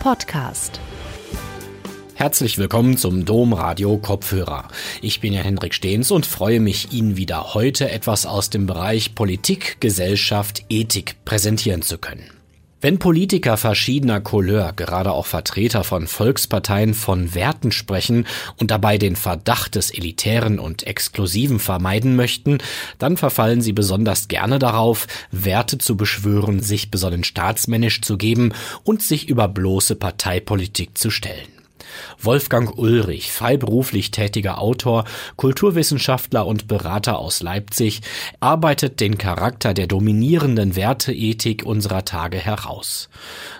Podcast. Herzlich willkommen zum Domradio Kopfhörer. Ich bin ja Hendrik Stehns und freue mich, Ihnen wieder heute etwas aus dem Bereich Politik, Gesellschaft, Ethik präsentieren zu können. Wenn Politiker verschiedener Couleur, gerade auch Vertreter von Volksparteien von Werten sprechen und dabei den Verdacht des Elitären und Exklusiven vermeiden möchten, dann verfallen sie besonders gerne darauf, Werte zu beschwören, sich besonnen staatsmännisch zu geben und sich über bloße Parteipolitik zu stellen. Wolfgang Ulrich, freiberuflich tätiger Autor, Kulturwissenschaftler und Berater aus Leipzig, arbeitet den Charakter der dominierenden Werteethik unserer Tage heraus.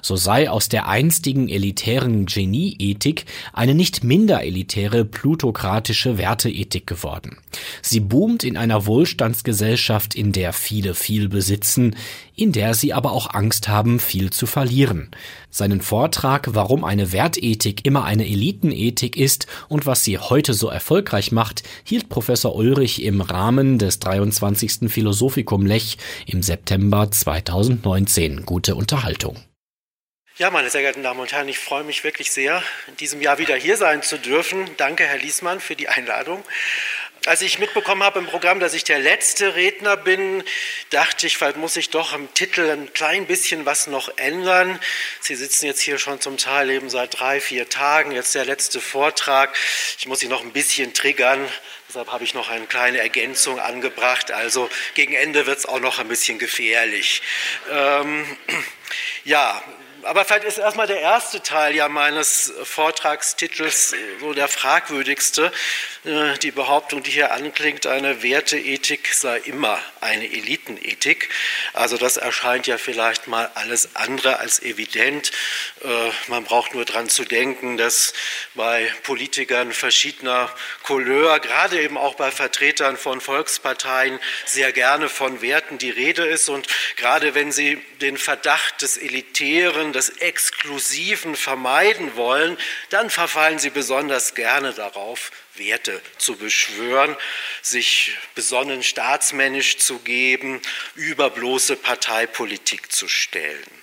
So sei aus der einstigen elitären Genieethik eine nicht minder elitäre plutokratische Werteethik geworden. Sie boomt in einer Wohlstandsgesellschaft, in der viele viel besitzen, in der sie aber auch Angst haben, viel zu verlieren. Seinen Vortrag, warum eine Wertethik immer eine Elitenethik ist und was sie heute so erfolgreich macht, hielt Professor Ulrich im Rahmen des 23. Philosophikum Lech im September 2019. Gute Unterhaltung. Ja, meine sehr geehrten Damen und Herren, ich freue mich wirklich sehr, in diesem Jahr wieder hier sein zu dürfen. Danke, Herr Liesmann, für die Einladung. Als ich mitbekommen habe im Programm, dass ich der letzte Redner bin, dachte ich, vielleicht muss ich doch im Titel ein klein bisschen was noch ändern. Sie sitzen jetzt hier schon zum Teil eben seit drei, vier Tagen, jetzt der letzte Vortrag. Ich muss Sie noch ein bisschen triggern. Deshalb habe ich noch eine kleine Ergänzung angebracht. Also gegen Ende wird es auch noch ein bisschen gefährlich. Ähm, ja, aber vielleicht ist erstmal der erste Teil ja meines Vortragstitels so der fragwürdigste. Äh, die Behauptung, die hier anklingt, eine Werteethik sei immer eine Elitenethik. Also das erscheint ja vielleicht mal alles andere als evident. Äh, man braucht nur daran zu denken, dass bei Politikern verschiedener Couleur, gerade eben auch bei Vertretern von Volksparteien, sehr gerne von Werten die Rede ist. Und gerade wenn sie den Verdacht des Elitären, des Exklusiven vermeiden wollen, dann verfallen sie besonders gerne darauf, Werte zu beschwören, sich besonnen staatsmännisch zu geben, über bloße Parteipolitik zu stellen.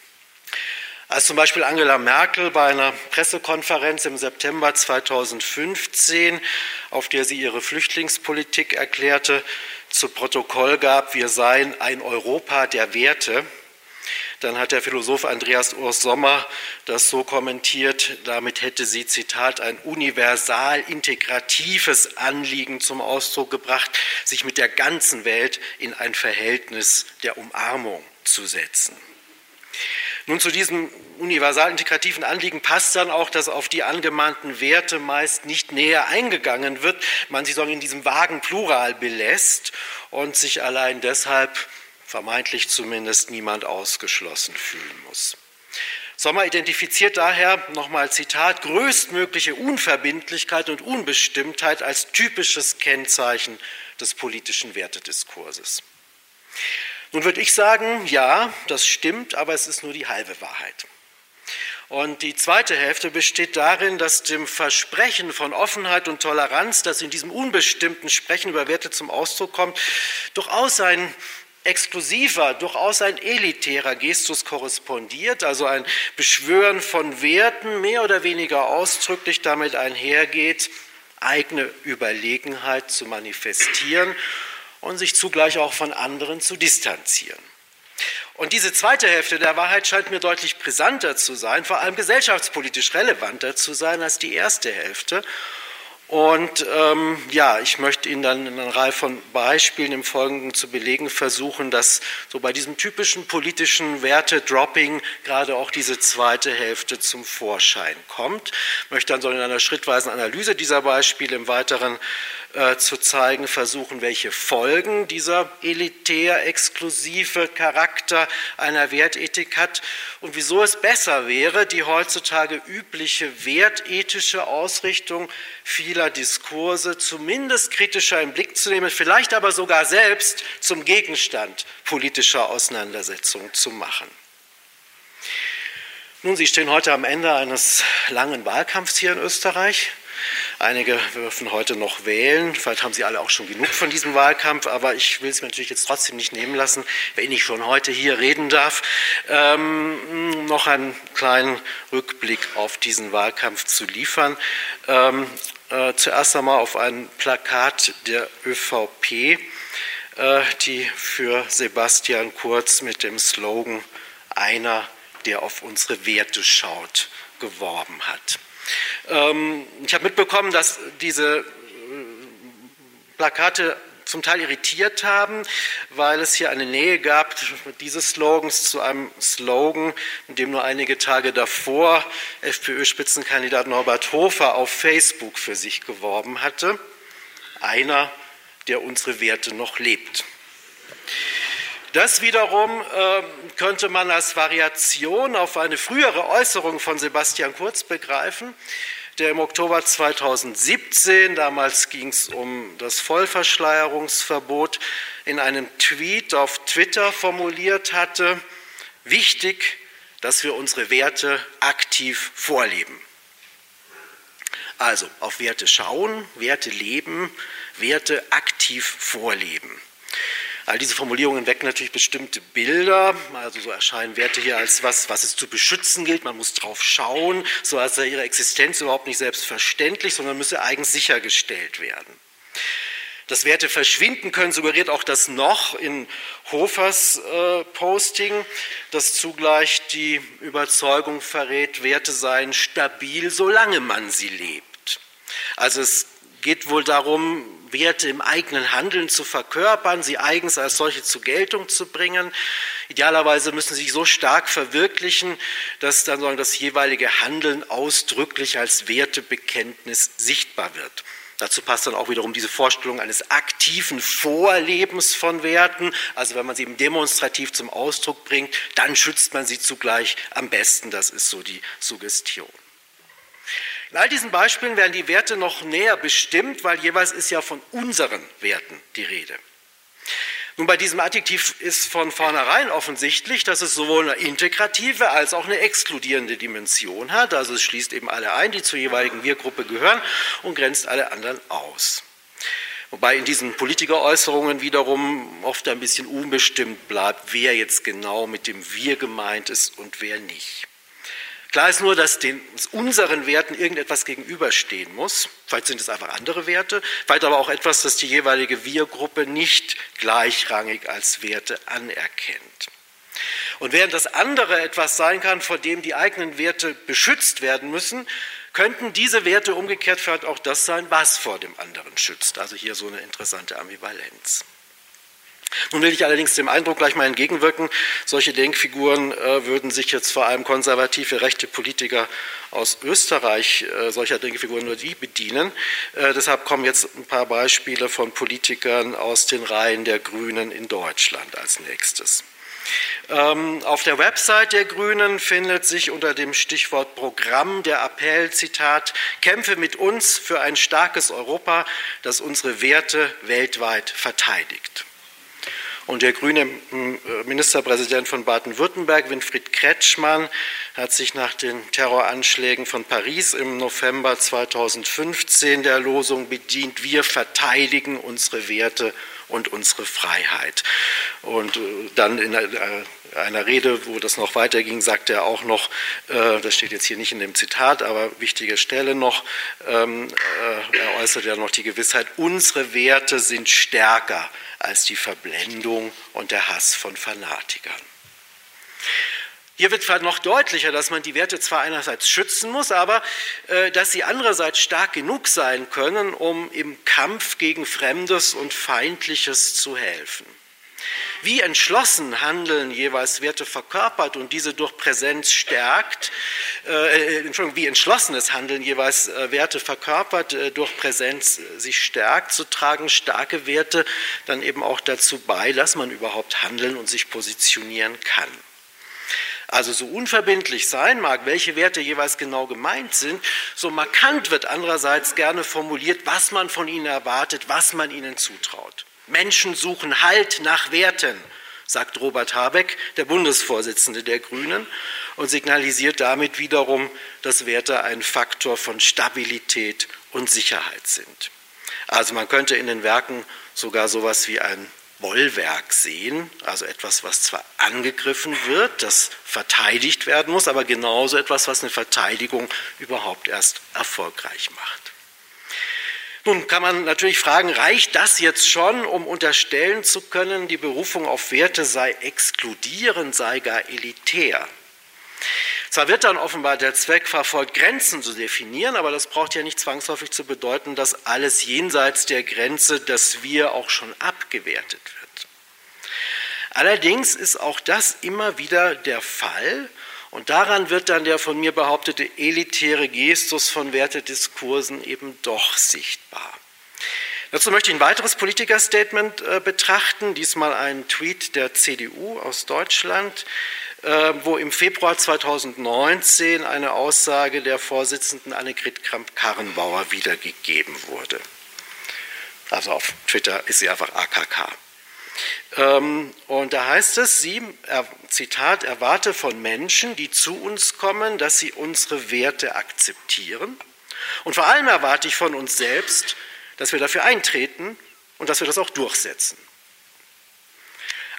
Als zum Beispiel Angela Merkel bei einer Pressekonferenz im September 2015, auf der sie ihre Flüchtlingspolitik erklärte, zu Protokoll gab, wir seien ein Europa der Werte, dann hat der Philosoph Andreas Urs Sommer das so kommentiert, damit hätte sie, Zitat, ein universal integratives Anliegen zum Ausdruck gebracht, sich mit der ganzen Welt in ein Verhältnis der Umarmung zu setzen. Nun zu diesem universal integrativen Anliegen passt dann auch, dass auf die angemahnten Werte meist nicht näher eingegangen wird, man sie sondern in diesem vagen Plural belässt und sich allein deshalb vermeintlich zumindest niemand ausgeschlossen fühlen muss. Sommer identifiziert daher, nochmal Zitat, größtmögliche Unverbindlichkeit und Unbestimmtheit als typisches Kennzeichen des politischen Wertediskurses. Nun würde ich sagen, ja, das stimmt, aber es ist nur die halbe Wahrheit. Und die zweite Hälfte besteht darin, dass dem Versprechen von Offenheit und Toleranz, das in diesem unbestimmten Sprechen über Werte zum Ausdruck kommt, durchaus ein exklusiver, durchaus ein elitärer Gestus korrespondiert, also ein Beschwören von Werten mehr oder weniger ausdrücklich damit einhergeht, eigene Überlegenheit zu manifestieren und sich zugleich auch von anderen zu distanzieren. Und diese zweite Hälfte der Wahrheit scheint mir deutlich brisanter zu sein, vor allem gesellschaftspolitisch relevanter zu sein als die erste Hälfte. Und ähm, ja, ich möchte Ihnen dann in einer Reihe von Beispielen im Folgenden zu belegen versuchen, dass so bei diesem typischen politischen Werte-Dropping gerade auch diese zweite Hälfte zum Vorschein kommt. Ich möchte dann so in einer schrittweisen Analyse dieser Beispiele im Weiteren äh, zu zeigen versuchen, welche Folgen dieser elitär exklusive Charakter einer Wertethik hat und wieso es besser wäre, die heutzutage übliche wertethische Ausrichtung vieler Diskurse zumindest kritischer im Blick zu nehmen, vielleicht aber sogar selbst zum Gegenstand politischer Auseinandersetzungen zu machen. Nun, Sie stehen heute am Ende eines langen Wahlkampfs hier in Österreich. Einige dürfen heute noch wählen. Vielleicht haben Sie alle auch schon genug von diesem Wahlkampf, aber ich will es mir natürlich jetzt trotzdem nicht nehmen lassen, wenn ich schon heute hier reden darf, ähm, noch einen kleinen Rückblick auf diesen Wahlkampf zu liefern. Ähm, äh, zuerst einmal auf ein Plakat der ÖVP, äh, die für Sebastian Kurz mit dem Slogan Einer, der auf unsere Werte schaut, geworben hat. Ähm, ich habe mitbekommen, dass diese äh, Plakate zum Teil irritiert haben, weil es hier eine Nähe gab dieses Slogans zu einem Slogan, mit dem nur einige Tage davor FPÖ-Spitzenkandidat Norbert Hofer auf Facebook für sich geworben hatte. Einer, der unsere Werte noch lebt. Das wiederum äh, könnte man als Variation auf eine frühere Äußerung von Sebastian Kurz begreifen, der im Oktober 2017, damals ging es um das Vollverschleierungsverbot, in einem Tweet auf Twitter formuliert hatte, wichtig, dass wir unsere Werte aktiv vorleben. Also auf Werte schauen, Werte leben, Werte aktiv vorleben. All diese Formulierungen wecken natürlich bestimmte Bilder. Also so erscheinen Werte hier als was, was es zu beschützen gilt. Man muss drauf schauen, so als sei ihre Existenz überhaupt nicht selbstverständlich, sondern müsse eigens sichergestellt werden. Dass Werte verschwinden können, suggeriert auch das noch in Hofers äh, Posting, das zugleich die Überzeugung verrät, Werte seien stabil, solange man sie lebt. Also es geht wohl darum, Werte im eigenen Handeln zu verkörpern, sie eigens als solche zur Geltung zu bringen. Idealerweise müssen sie sich so stark verwirklichen, dass dann das jeweilige Handeln ausdrücklich als Wertebekenntnis sichtbar wird. Dazu passt dann auch wiederum diese Vorstellung eines aktiven Vorlebens von Werten. Also wenn man sie eben demonstrativ zum Ausdruck bringt, dann schützt man sie zugleich am besten. Das ist so die Suggestion. In all diesen Beispielen werden die Werte noch näher bestimmt, weil jeweils ist ja von unseren Werten die Rede. Nun, bei diesem Adjektiv ist von vornherein offensichtlich, dass es sowohl eine integrative als auch eine exkludierende Dimension hat. Also es schließt eben alle ein, die zur jeweiligen Wir-Gruppe gehören und grenzt alle anderen aus. Wobei in diesen Politikeräußerungen wiederum oft ein bisschen unbestimmt bleibt, wer jetzt genau mit dem Wir gemeint ist und wer nicht. Klar ist nur, dass den, unseren Werten irgendetwas gegenüberstehen muss. Vielleicht sind es einfach andere Werte, vielleicht aber auch etwas, das die jeweilige Wir-Gruppe nicht gleichrangig als Werte anerkennt. Und während das andere etwas sein kann, vor dem die eigenen Werte beschützt werden müssen, könnten diese Werte umgekehrt vielleicht auch das sein, was vor dem anderen schützt. Also hier so eine interessante Ambivalenz. Nun will ich allerdings dem Eindruck gleich mal entgegenwirken, solche Denkfiguren äh, würden sich jetzt vor allem konservative rechte Politiker aus Österreich äh, solcher Denkfiguren nur die bedienen. Äh, deshalb kommen jetzt ein paar Beispiele von Politikern aus den Reihen der Grünen in Deutschland als nächstes. Ähm, auf der Website der Grünen findet sich unter dem Stichwort Programm der Appell, Zitat, Kämpfe mit uns für ein starkes Europa, das unsere Werte weltweit verteidigt. Und der grüne äh, Ministerpräsident von Baden-Württemberg, Winfried Kretschmann, hat sich nach den Terroranschlägen von Paris im November 2015 der Losung bedient, wir verteidigen unsere Werte und unsere Freiheit. Und äh, dann in einer Rede, wo das noch weiterging, sagte er auch noch, äh, das steht jetzt hier nicht in dem Zitat, aber wichtige Stelle noch, ähm, er äußerte ja noch die Gewissheit, unsere Werte sind stärker als die Verblendung und der Hass von Fanatikern. Hier wird noch deutlicher, dass man die Werte zwar einerseits schützen muss, aber äh, dass sie andererseits stark genug sein können, um im Kampf gegen Fremdes und Feindliches zu helfen. Wie entschlossen Handeln jeweils Werte verkörpert und diese durch Präsenz stärkt, äh, Entschuldigung, wie entschlossenes Handeln jeweils äh, Werte verkörpert, äh, durch Präsenz äh, sich stärkt, so tragen starke Werte dann eben auch dazu bei, dass man überhaupt handeln und sich positionieren kann. Also so unverbindlich sein mag, welche Werte jeweils genau gemeint sind, so markant wird andererseits gerne formuliert, was man von ihnen erwartet, was man ihnen zutraut. Menschen suchen Halt nach Werten, sagt Robert Habeck, der Bundesvorsitzende der Grünen, und signalisiert damit wiederum, dass Werte ein Faktor von Stabilität und Sicherheit sind. Also man könnte in den Werken sogar sowas wie ein Bollwerk sehen, also etwas, was zwar angegriffen wird, das verteidigt werden muss, aber genauso etwas, was eine Verteidigung überhaupt erst erfolgreich macht. Nun kann man natürlich fragen, reicht das jetzt schon, um unterstellen zu können, die Berufung auf Werte sei exkludierend, sei gar elitär? Zwar wird dann offenbar der Zweck verfolgt, Grenzen zu definieren, aber das braucht ja nicht zwangsläufig zu bedeuten, dass alles jenseits der Grenze, das Wir auch schon abgewertet wird. Allerdings ist auch das immer wieder der Fall und daran wird dann der von mir behauptete elitäre Gestus von Wertediskursen eben doch sichtbar. Dazu möchte ich ein weiteres Politikerstatement äh, betrachten, diesmal ein Tweet der CDU aus Deutschland, äh, wo im Februar 2019 eine Aussage der Vorsitzenden Annegret Kramp-Karrenbauer wiedergegeben wurde. Also auf Twitter ist sie einfach AKK. Ähm, und da heißt es, sie, Zitat, erwarte von Menschen, die zu uns kommen, dass sie unsere Werte akzeptieren. Und vor allem erwarte ich von uns selbst, dass wir dafür eintreten und dass wir das auch durchsetzen.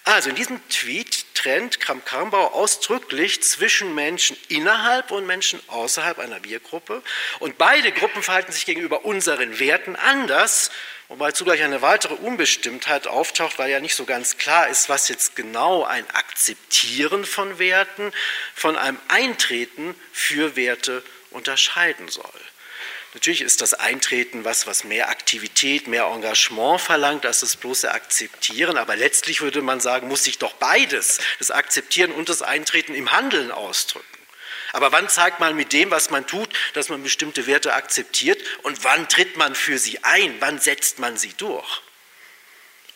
Also in diesem Tweet trennt Kramp-Karrenbauer ausdrücklich zwischen Menschen innerhalb und Menschen außerhalb einer Wir-Gruppe. Und beide Gruppen verhalten sich gegenüber unseren Werten anders, wobei zugleich eine weitere Unbestimmtheit auftaucht, weil ja nicht so ganz klar ist, was jetzt genau ein Akzeptieren von Werten von einem Eintreten für Werte unterscheiden soll. Natürlich ist das Eintreten was, was mehr Aktivität, mehr Engagement verlangt als das bloße Akzeptieren, aber letztlich würde man sagen, muss sich doch beides, das Akzeptieren und das Eintreten im Handeln ausdrücken. Aber wann zeigt man mit dem, was man tut, dass man bestimmte Werte akzeptiert und wann tritt man für sie ein, wann setzt man sie durch?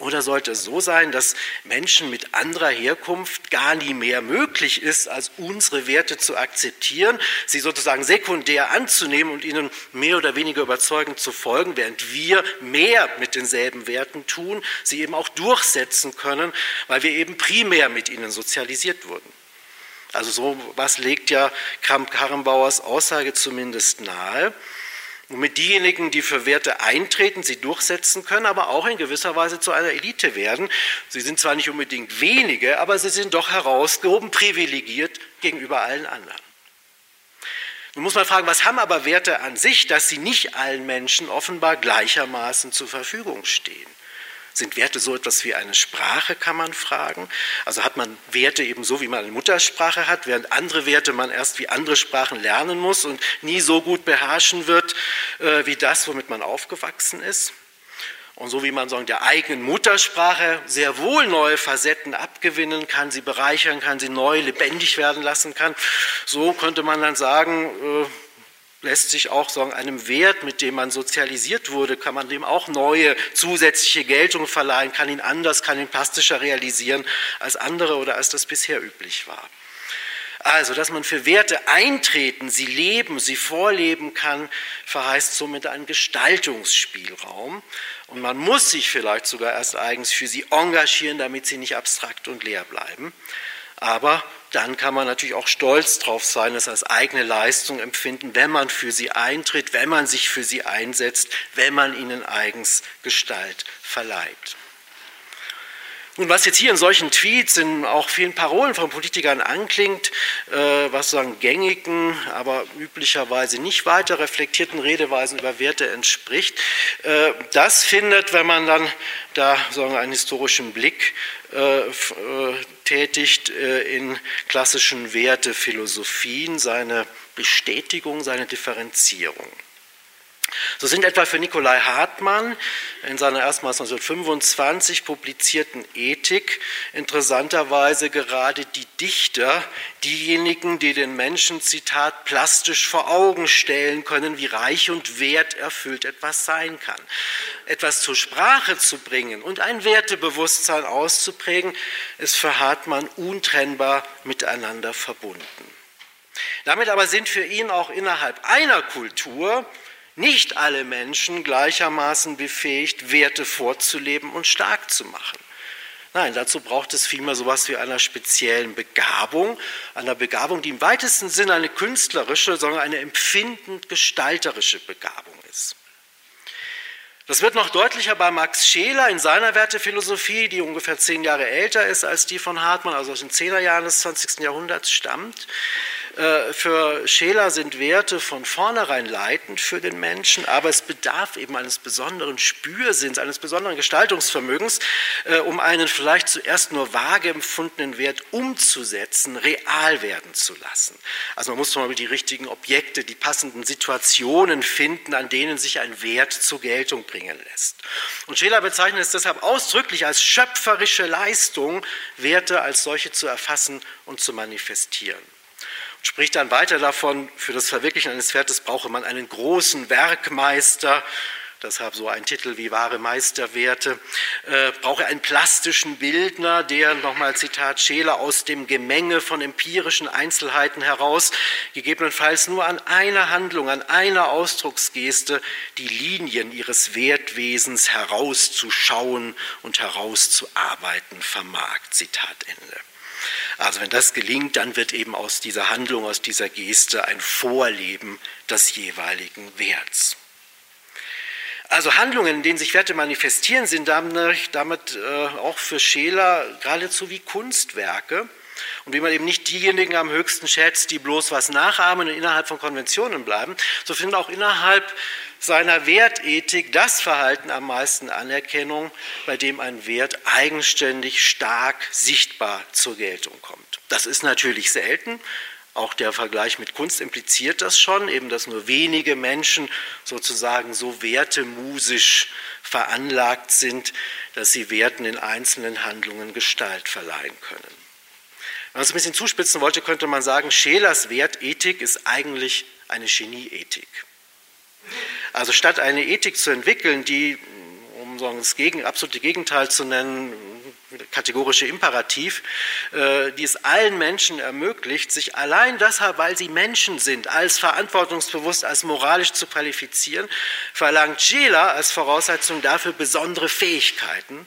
Oder sollte es so sein, dass Menschen mit anderer Herkunft gar nie mehr möglich ist, als unsere Werte zu akzeptieren, sie sozusagen sekundär anzunehmen und ihnen mehr oder weniger überzeugend zu folgen, während wir mehr mit denselben Werten tun, sie eben auch durchsetzen können, weil wir eben primär mit ihnen sozialisiert wurden? Also so was legt ja Kramp-Karrenbauers Aussage zumindest nahe womit diejenigen, die für Werte eintreten, sie durchsetzen können, aber auch in gewisser Weise zu einer Elite werden. Sie sind zwar nicht unbedingt wenige, aber sie sind doch herausgehoben, privilegiert gegenüber allen anderen. Nun muss man fragen, was haben aber Werte an sich, dass sie nicht allen Menschen offenbar gleichermaßen zur Verfügung stehen? Sind Werte so etwas wie eine Sprache, kann man fragen? Also hat man Werte eben so, wie man eine Muttersprache hat, während andere Werte man erst wie andere Sprachen lernen muss und nie so gut beherrschen wird äh, wie das, womit man aufgewachsen ist? Und so wie man sagen, der eigenen Muttersprache sehr wohl neue Facetten abgewinnen kann, sie bereichern kann, sie neu lebendig werden lassen kann, so könnte man dann sagen, äh, lässt sich auch sagen, einem Wert, mit dem man sozialisiert wurde, kann man dem auch neue zusätzliche Geltung verleihen, kann ihn anders, kann ihn plastischer realisieren als andere oder als das bisher üblich war. Also, dass man für Werte eintreten, sie leben, sie vorleben kann, verheißt somit einen Gestaltungsspielraum. Und man muss sich vielleicht sogar erst eigens für sie engagieren, damit sie nicht abstrakt und leer bleiben. Aber dann kann man natürlich auch stolz darauf sein, es als eigene Leistung empfinden, wenn man für sie eintritt, wenn man sich für sie einsetzt, wenn man ihnen eigens Gestalt verleiht. Nun, was jetzt hier in solchen Tweets, in auch vielen Parolen von Politikern anklingt, äh, was sagen gängigen, aber üblicherweise nicht weiter reflektierten Redeweisen über Werte entspricht, äh, das findet, wenn man dann da sagen, einen historischen Blick äh, äh tätigt, äh, in klassischen Wertephilosophien seine Bestätigung, seine Differenzierung. So sind etwa für Nikolai Hartmann in seiner erstmals 1925 publizierten Ethik interessanterweise gerade die Dichter diejenigen, die den Menschen, Zitat, plastisch vor Augen stellen können, wie reich und werterfüllt etwas sein kann. Etwas zur Sprache zu bringen und ein Wertebewusstsein auszuprägen, ist für Hartmann untrennbar miteinander verbunden. Damit aber sind für ihn auch innerhalb einer Kultur nicht alle Menschen gleichermaßen befähigt, Werte vorzuleben und stark zu machen. Nein, dazu braucht es vielmehr so etwas wie einer speziellen Begabung, einer Begabung, die im weitesten Sinne eine künstlerische, sondern eine empfindend gestalterische Begabung ist. Das wird noch deutlicher bei Max Scheler in seiner Wertephilosophie, die ungefähr zehn Jahre älter ist als die von Hartmann, also aus den Zehnerjahren des 20. Jahrhunderts stammt. Äh, für Scheler sind Werte von vornherein leitend für den Menschen, aber es bedarf eben eines besonderen Spürsinns, eines besonderen Gestaltungsvermögens, äh, um einen vielleicht zuerst nur vage empfundenen Wert umzusetzen, real werden zu lassen. Also man muss zum Beispiel die richtigen Objekte, die passenden Situationen finden, an denen sich ein Wert zur Geltung bringen lässt. Und Scheler bezeichnet es deshalb ausdrücklich als schöpferische Leistung, Werte als solche zu erfassen und zu manifestieren spricht dann weiter davon, für das Verwirklichen eines Wertes brauche man einen großen Werkmeister, deshalb so ein Titel wie wahre Meisterwerte, äh, brauche einen plastischen Bildner, der, nochmal Zitat Scheler, aus dem Gemenge von empirischen Einzelheiten heraus, gegebenenfalls nur an einer Handlung, an einer Ausdrucksgeste, die Linien ihres Wertwesens herauszuschauen und herauszuarbeiten vermag. Zitat Ende. Also wenn das gelingt, dann wird eben aus dieser Handlung, aus dieser Geste ein Vorleben des jeweiligen Werts. Also Handlungen, in denen sich Werte manifestieren, sind damit äh, auch für Scheler geradezu wie Kunstwerke. Und wie man eben nicht diejenigen am höchsten schätzt, die bloß was nachahmen und innerhalb von Konventionen bleiben, so finden auch innerhalb seiner Wertethik das Verhalten am meisten Anerkennung, bei dem ein Wert eigenständig stark sichtbar zur Geltung kommt. Das ist natürlich selten. Auch der Vergleich mit Kunst impliziert das schon, eben dass nur wenige Menschen sozusagen so wertemusisch veranlagt sind, dass sie Werten in einzelnen Handlungen Gestalt verleihen können. Wenn man es ein bisschen zuspitzen wollte, könnte man sagen, Schelers Wertethik ist eigentlich eine Genieethik. Also statt eine Ethik zu entwickeln, die, um das Gegen, absolute Gegenteil zu nennen, kategorische Imperativ, äh, die es allen Menschen ermöglicht, sich allein deshalb, weil sie Menschen sind, als verantwortungsbewusst, als moralisch zu qualifizieren, verlangt Scheler als Voraussetzung dafür besondere Fähigkeiten.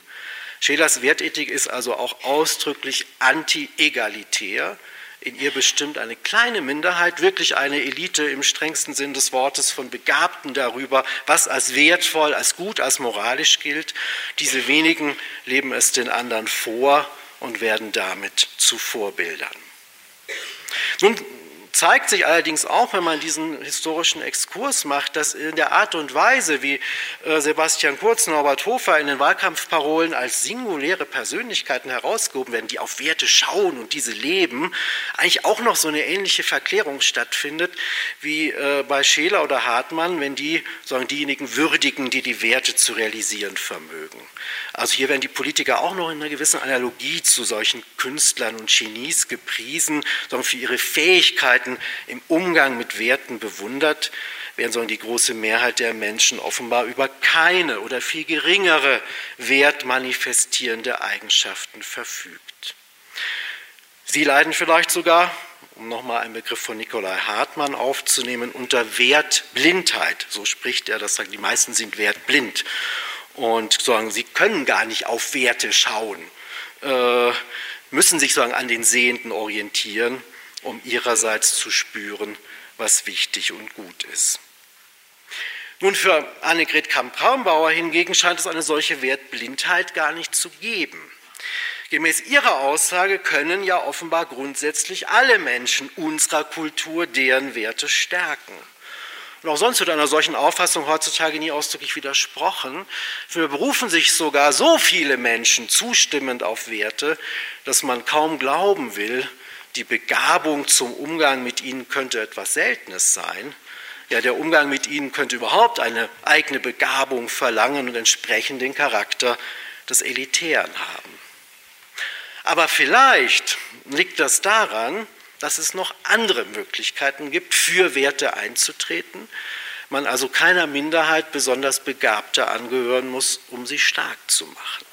Schelers Wertethik ist also auch ausdrücklich anti-egalitär in ihr bestimmt eine kleine Minderheit, wirklich eine Elite im strengsten Sinn des Wortes von Begabten darüber, was als wertvoll, als gut, als moralisch gilt. Diese wenigen leben es den anderen vor und werden damit zu Vorbildern. Nun zeigt sich allerdings auch, wenn man diesen historischen Exkurs macht, dass in der Art und Weise, wie äh, Sebastian Kurz, Norbert Hofer in den Wahlkampfparolen als singuläre Persönlichkeiten herausgehoben werden, die auf Werte schauen und diese leben, eigentlich auch noch so eine ähnliche Verklärung stattfindet wie äh, bei Scheler oder Hartmann, wenn die sagen, diejenigen würdigen, die die Werte zu realisieren vermögen. Also hier werden die Politiker auch noch in einer gewissen Analogie zu solchen Künstlern und Genies gepriesen, sondern für ihre Fähigkeiten im Umgang mit Werten bewundert, während sondern die große Mehrheit der Menschen offenbar über keine oder viel geringere wertmanifestierende Eigenschaften verfügt. Sie leiden vielleicht sogar, um nochmal einen Begriff von Nikolai Hartmann aufzunehmen, unter Wertblindheit. So spricht er, das sagt, die meisten sind wertblind und sagen, sie können gar nicht auf Werte schauen, äh, müssen sich sagen, an den Sehenden orientieren, um ihrerseits zu spüren, was wichtig und gut ist. Nun, für Annegret Kamp-Braunbauer hingegen scheint es eine solche Wertblindheit gar nicht zu geben. Gemäß ihrer Aussage können ja offenbar grundsätzlich alle Menschen unserer Kultur deren Werte stärken. Und auch sonst wird einer solchen Auffassung heutzutage nie ausdrücklich widersprochen. Für berufen sich sogar so viele Menschen zustimmend auf Werte, dass man kaum glauben will, die Begabung zum Umgang mit ihnen könnte etwas Seltenes sein. Ja, der Umgang mit ihnen könnte überhaupt eine eigene Begabung verlangen und entsprechend den Charakter des Elitären haben. Aber vielleicht liegt das daran, dass es noch andere Möglichkeiten gibt, für Werte einzutreten, man also keiner Minderheit besonders Begabter angehören muss, um sie stark zu machen.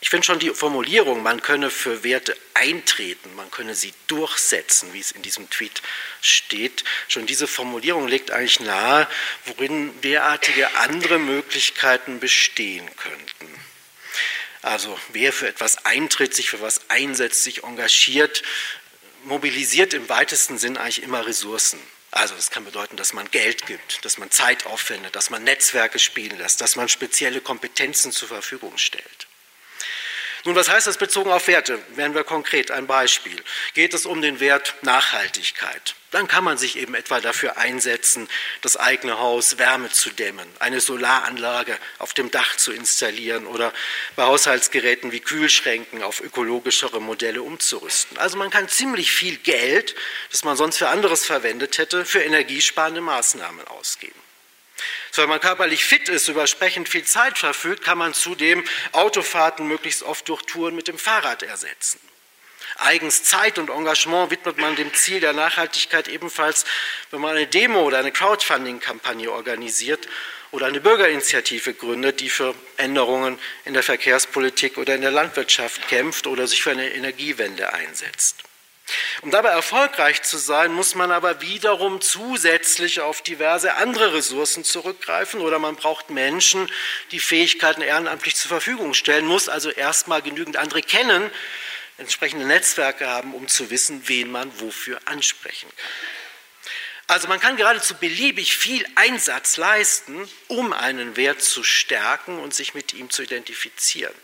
Ich finde schon die Formulierung, man könne für Werte eintreten, man könne sie durchsetzen, wie es in diesem Tweet steht, schon diese Formulierung legt eigentlich nahe, worin derartige andere Möglichkeiten bestehen könnten. Also wer für etwas eintritt, sich für etwas einsetzt, sich engagiert, mobilisiert im weitesten Sinn eigentlich immer Ressourcen. Also das kann bedeuten, dass man Geld gibt, dass man Zeit aufwendet, dass man Netzwerke spielen lässt, dass man spezielle Kompetenzen zur Verfügung stellt. Nun, was heißt das bezogen auf Werte? Werden wir konkret ein Beispiel. Geht es um den Wert Nachhaltigkeit? Dann kann man sich eben etwa dafür einsetzen, das eigene Haus Wärme zu dämmen, eine Solaranlage auf dem Dach zu installieren oder bei Haushaltsgeräten wie Kühlschränken auf ökologischere Modelle umzurüsten. Also man kann ziemlich viel Geld, das man sonst für anderes verwendet hätte, für energiesparende Maßnahmen ausgeben. Wenn man körperlich fit ist, übersprechend viel Zeit verfügt, kann man zudem Autofahrten möglichst oft durch Touren mit dem Fahrrad ersetzen. Eigens Zeit und Engagement widmet man dem Ziel der Nachhaltigkeit ebenfalls, wenn man eine Demo oder eine Crowdfunding-Kampagne organisiert oder eine Bürgerinitiative gründet, die für Änderungen in der Verkehrspolitik oder in der Landwirtschaft kämpft oder sich für eine Energiewende einsetzt. Um dabei erfolgreich zu sein, muss man aber wiederum zusätzlich auf diverse andere Ressourcen zurückgreifen oder man braucht Menschen, die Fähigkeiten ehrenamtlich zur Verfügung stellen, muss also erstmal genügend andere kennen, entsprechende Netzwerke haben, um zu wissen, wen man wofür ansprechen kann. Also man kann geradezu beliebig viel Einsatz leisten, um einen Wert zu stärken und sich mit ihm zu identifizieren.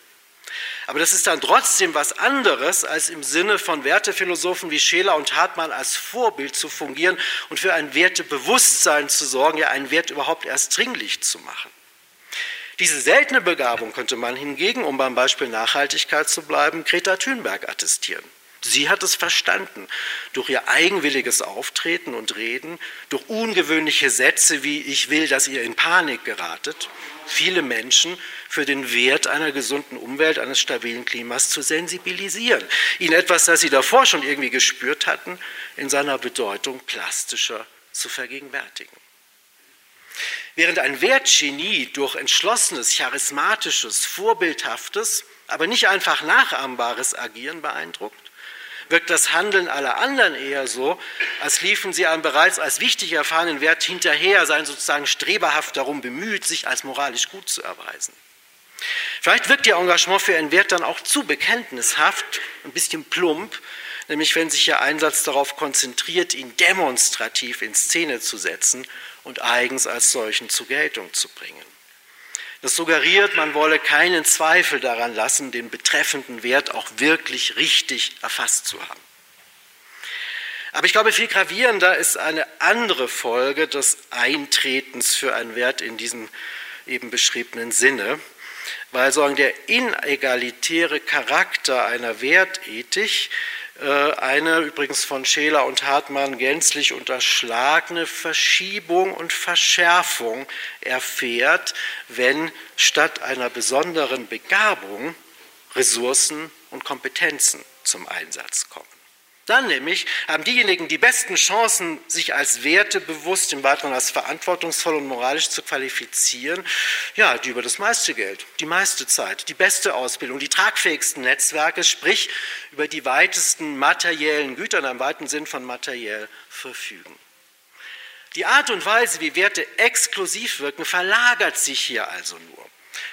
Aber das ist dann trotzdem was anderes, als im Sinne von Wertephilosophen wie Scheler und Hartmann als Vorbild zu fungieren und für ein Wertebewusstsein zu sorgen, ja einen Wert überhaupt erst dringlich zu machen. Diese seltene Begabung könnte man hingegen, um beim Beispiel Nachhaltigkeit zu bleiben, Greta Thunberg attestieren. Sie hat es verstanden, durch ihr eigenwilliges Auftreten und Reden, durch ungewöhnliche Sätze wie ich will, dass ihr in Panik geratet, viele Menschen für den Wert einer gesunden Umwelt, eines stabilen Klimas zu sensibilisieren, ihnen etwas, das sie davor schon irgendwie gespürt hatten, in seiner Bedeutung plastischer zu vergegenwärtigen. Während ein Wertgenie durch entschlossenes, charismatisches, vorbildhaftes, aber nicht einfach nachahmbares Agieren beeindruckt, wirkt das Handeln aller anderen eher so, als liefen sie einem bereits als wichtig erfahrenen Wert hinterher, seien sozusagen streberhaft darum bemüht, sich als moralisch gut zu erweisen. Vielleicht wirkt ihr Engagement für einen Wert dann auch zu bekenntnishaft, ein bisschen plump, nämlich wenn sich ihr Einsatz darauf konzentriert, ihn demonstrativ in Szene zu setzen und eigens als solchen zur Geltung zu bringen. Das suggeriert, man wolle keinen Zweifel daran lassen, den betreffenden Wert auch wirklich richtig erfasst zu haben. Aber ich glaube, viel gravierender ist eine andere Folge des Eintretens für einen Wert in diesem eben beschriebenen Sinne, weil sagen, der inegalitäre Charakter einer Wertethik äh, eine übrigens von Scheler und Hartmann gänzlich unterschlagene Verschiebung und Verschärfung erfährt, wenn statt einer besonderen Begabung Ressourcen und Kompetenzen zum Einsatz kommen. Dann nämlich haben diejenigen die besten Chancen, sich als wertebewusst, im Weiteren als verantwortungsvoll und moralisch zu qualifizieren, ja, die über das meiste Geld, die meiste Zeit, die beste Ausbildung, die tragfähigsten Netzwerke, sprich über die weitesten materiellen Güter in einem weiten Sinn von materiell verfügen. Die Art und Weise, wie Werte exklusiv wirken, verlagert sich hier also nur.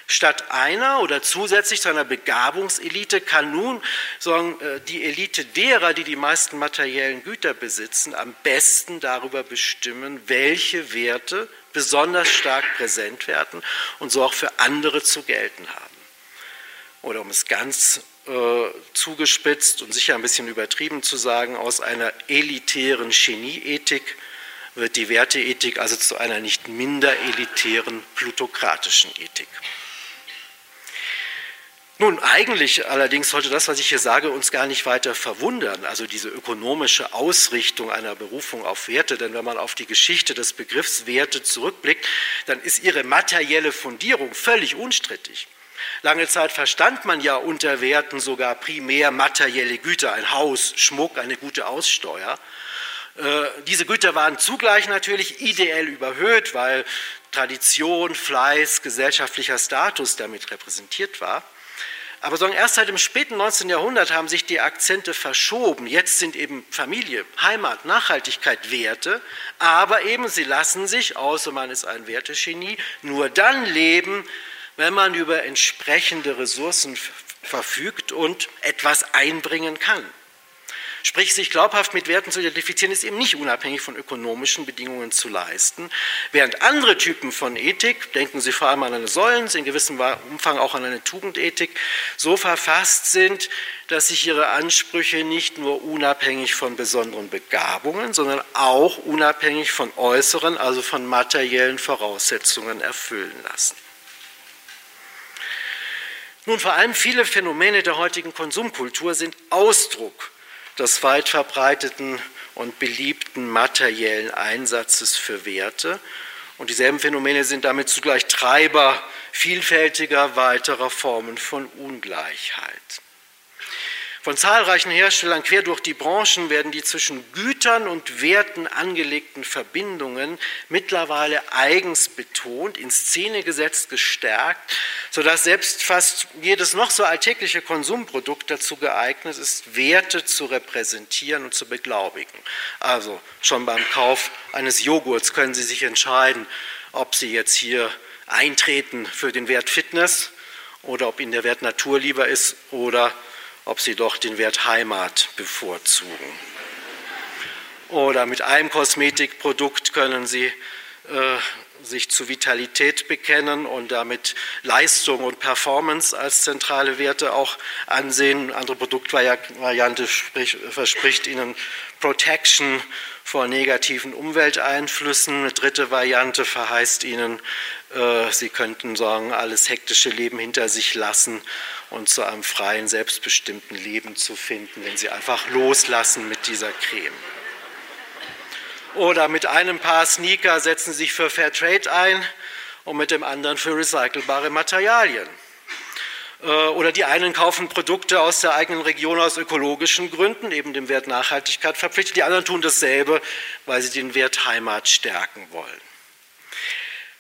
Statt einer oder zusätzlich zu einer Begabungselite kann nun sagen, äh, die Elite derer, die die meisten materiellen Güter besitzen, am besten darüber bestimmen, welche Werte besonders stark präsent werden und so auch für andere zu gelten haben. Oder um es ganz äh, zugespitzt und sicher ein bisschen übertrieben zu sagen, aus einer elitären Genieethik wird die Werteethik also zu einer nicht minder elitären plutokratischen Ethik. Nun, eigentlich allerdings sollte das, was ich hier sage, uns gar nicht weiter verwundern, also diese ökonomische Ausrichtung einer Berufung auf Werte, denn wenn man auf die Geschichte des Begriffs Werte zurückblickt, dann ist ihre materielle Fundierung völlig unstrittig. Lange Zeit verstand man ja unter Werten sogar primär materielle Güter, ein Haus, Schmuck, eine gute Aussteuer. Äh, diese Güter waren zugleich natürlich ideell überhöht, weil Tradition, Fleiß, gesellschaftlicher Status damit repräsentiert war. Aber sagen, erst seit dem späten 19. Jahrhundert haben sich die Akzente verschoben. Jetzt sind eben Familie, Heimat, Nachhaltigkeit Werte, aber eben sie lassen sich, außer man ist ein Wertegenie, nur dann leben, wenn man über entsprechende Ressourcen verfügt und etwas einbringen kann. Sprich, sich glaubhaft mit Werten zu identifizieren, ist eben nicht unabhängig von ökonomischen Bedingungen zu leisten. Während andere Typen von Ethik, denken Sie vor allem an eine Säulens, in gewissem Umfang auch an eine Tugendethik, so verfasst sind, dass sich ihre Ansprüche nicht nur unabhängig von besonderen Begabungen, sondern auch unabhängig von äußeren, also von materiellen Voraussetzungen erfüllen lassen. Nun, vor allem viele Phänomene der heutigen Konsumkultur sind Ausdruck des weit verbreiteten und beliebten materiellen Einsatzes für Werte. Und dieselben Phänomene sind damit zugleich Treiber vielfältiger weiterer Formen von Ungleichheit. Von zahlreichen Herstellern quer durch die Branchen werden die zwischen Gütern und Werten angelegten Verbindungen mittlerweile eigens betont, in Szene gesetzt, gestärkt, sodass selbst fast jedes noch so alltägliche Konsumprodukt dazu geeignet ist, Werte zu repräsentieren und zu beglaubigen. Also schon beim Kauf eines Joghurts können Sie sich entscheiden, ob Sie jetzt hier eintreten für den Wert Fitness oder ob Ihnen der Wert Natur lieber ist oder ob sie doch den Wert Heimat bevorzugen. Oder mit einem Kosmetikprodukt können sie äh, sich zu Vitalität bekennen und damit Leistung und Performance als zentrale Werte auch ansehen. Eine andere Produktvariante verspricht ihnen Protection vor negativen Umwelteinflüssen. Eine dritte Variante verheißt ihnen, äh, sie könnten sagen, alles hektische Leben hinter sich lassen und zu einem freien, selbstbestimmten Leben zu finden, wenn sie einfach loslassen mit dieser Creme. Oder mit einem Paar Sneaker setzen sie sich für Fairtrade ein und mit dem anderen für recycelbare Materialien. Äh, oder die einen kaufen Produkte aus der eigenen Region aus ökologischen Gründen, eben dem Wert Nachhaltigkeit verpflichtet. Die anderen tun dasselbe, weil sie den Wert Heimat stärken wollen.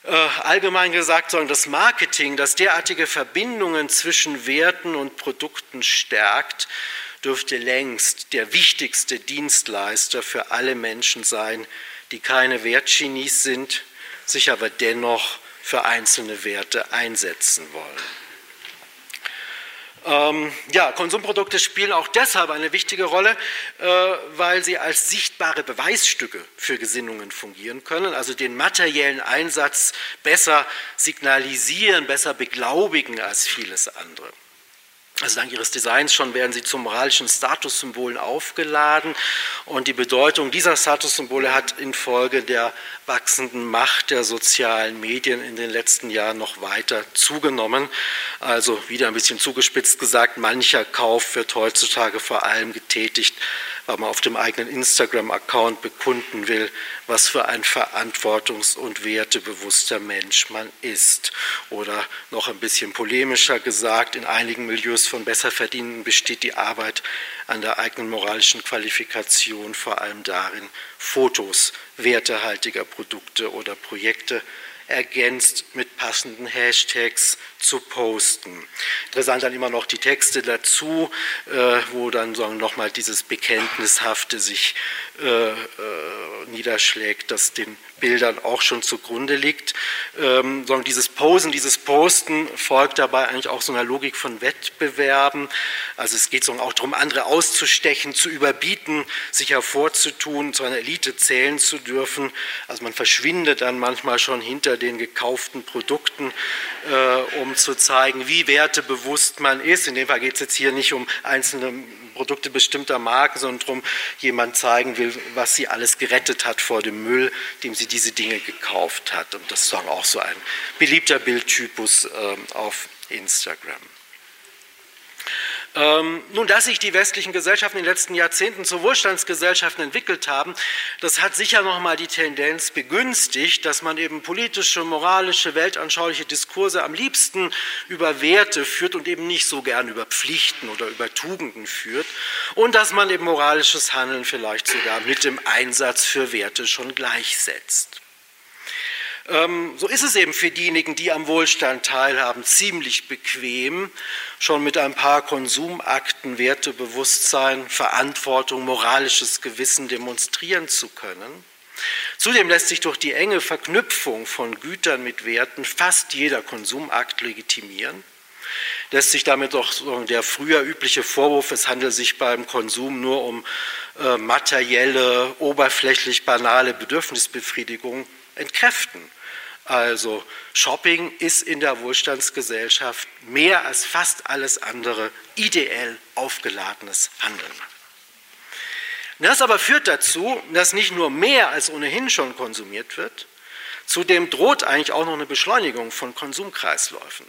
Äh, allgemein gesagt, sondern das Marketing, das derartige Verbindungen zwischen Werten und Produkten stärkt, dürfte längst der wichtigste Dienstleister für alle Menschen sein, die keine Wertgenies sind, sich aber dennoch für einzelne Werte einsetzen wollen. Ähm, ja, Konsumprodukte spielen auch deshalb eine wichtige Rolle, äh, weil sie als sichtbare Beweisstücke für Gesinnungen fungieren können, also den materiellen Einsatz besser signalisieren, besser beglaubigen als vieles andere. Also dank ihres Designs schon werden sie zu moralischen Statussymbolen aufgeladen und die Bedeutung dieser Statussymbole hat infolge der wachsenden Macht der sozialen Medien in den letzten Jahren noch weiter zugenommen. Also wieder ein bisschen zugespitzt gesagt, mancher Kauf wird heutzutage vor allem getätigt, auf dem eigenen Instagram-Account bekunden will, was für ein verantwortungs- und wertebewusster Mensch man ist. Oder noch ein bisschen polemischer gesagt, in einigen Milieus von Besserverdienenden besteht die Arbeit an der eigenen moralischen Qualifikation vor allem darin, Fotos wertehaltiger Produkte oder Projekte ergänzt mit passenden Hashtags zu posten. Interessant dann immer noch die Texte dazu, äh, wo dann sagen, nochmal dieses Bekenntnishafte sich äh, äh, niederschlägt, das den Bildern auch schon zugrunde liegt. Ähm, sondern dieses Posen, dieses Posten folgt dabei eigentlich auch so einer Logik von Wettbewerben. Also es geht so auch darum, andere auszustechen, zu überbieten, sich hervorzutun, zu einer Elite zählen zu dürfen. Also man verschwindet dann manchmal schon hinter den gekauften Produkten, äh, um zu zeigen, wie wertebewusst man ist. In dem Fall geht es jetzt hier nicht um einzelne Produkte bestimmter Marken, sondern darum, jemand zeigen will, was sie alles gerettet hat vor dem Müll, dem sie diese Dinge gekauft hat. Und das ist auch so ein beliebter Bildtypus äh, auf Instagram. Ähm, nun, dass sich die westlichen Gesellschaften in den letzten Jahrzehnten zu Wohlstandsgesellschaften entwickelt haben, das hat sicher nochmal die Tendenz begünstigt, dass man eben politische, moralische, weltanschauliche Diskurse am liebsten über Werte führt und eben nicht so gern über Pflichten oder über Tugenden führt und dass man eben moralisches Handeln vielleicht sogar mit dem Einsatz für Werte schon gleichsetzt. Ähm, so ist es eben für diejenigen, die am Wohlstand teilhaben, ziemlich bequem, schon mit ein paar Konsumakten Wertebewusstsein, Verantwortung, moralisches Gewissen demonstrieren zu können. Zudem lässt sich durch die enge Verknüpfung von Gütern mit Werten fast jeder Konsumakt legitimieren. lässt sich damit doch der früher übliche Vorwurf, es handelt sich beim Konsum nur um äh, materielle, oberflächlich banale Bedürfnisbefriedigung entkräften. Also Shopping ist in der Wohlstandsgesellschaft mehr als fast alles andere ideell aufgeladenes Handeln. Das aber führt dazu, dass nicht nur mehr als ohnehin schon konsumiert wird, zudem droht eigentlich auch noch eine Beschleunigung von Konsumkreisläufen.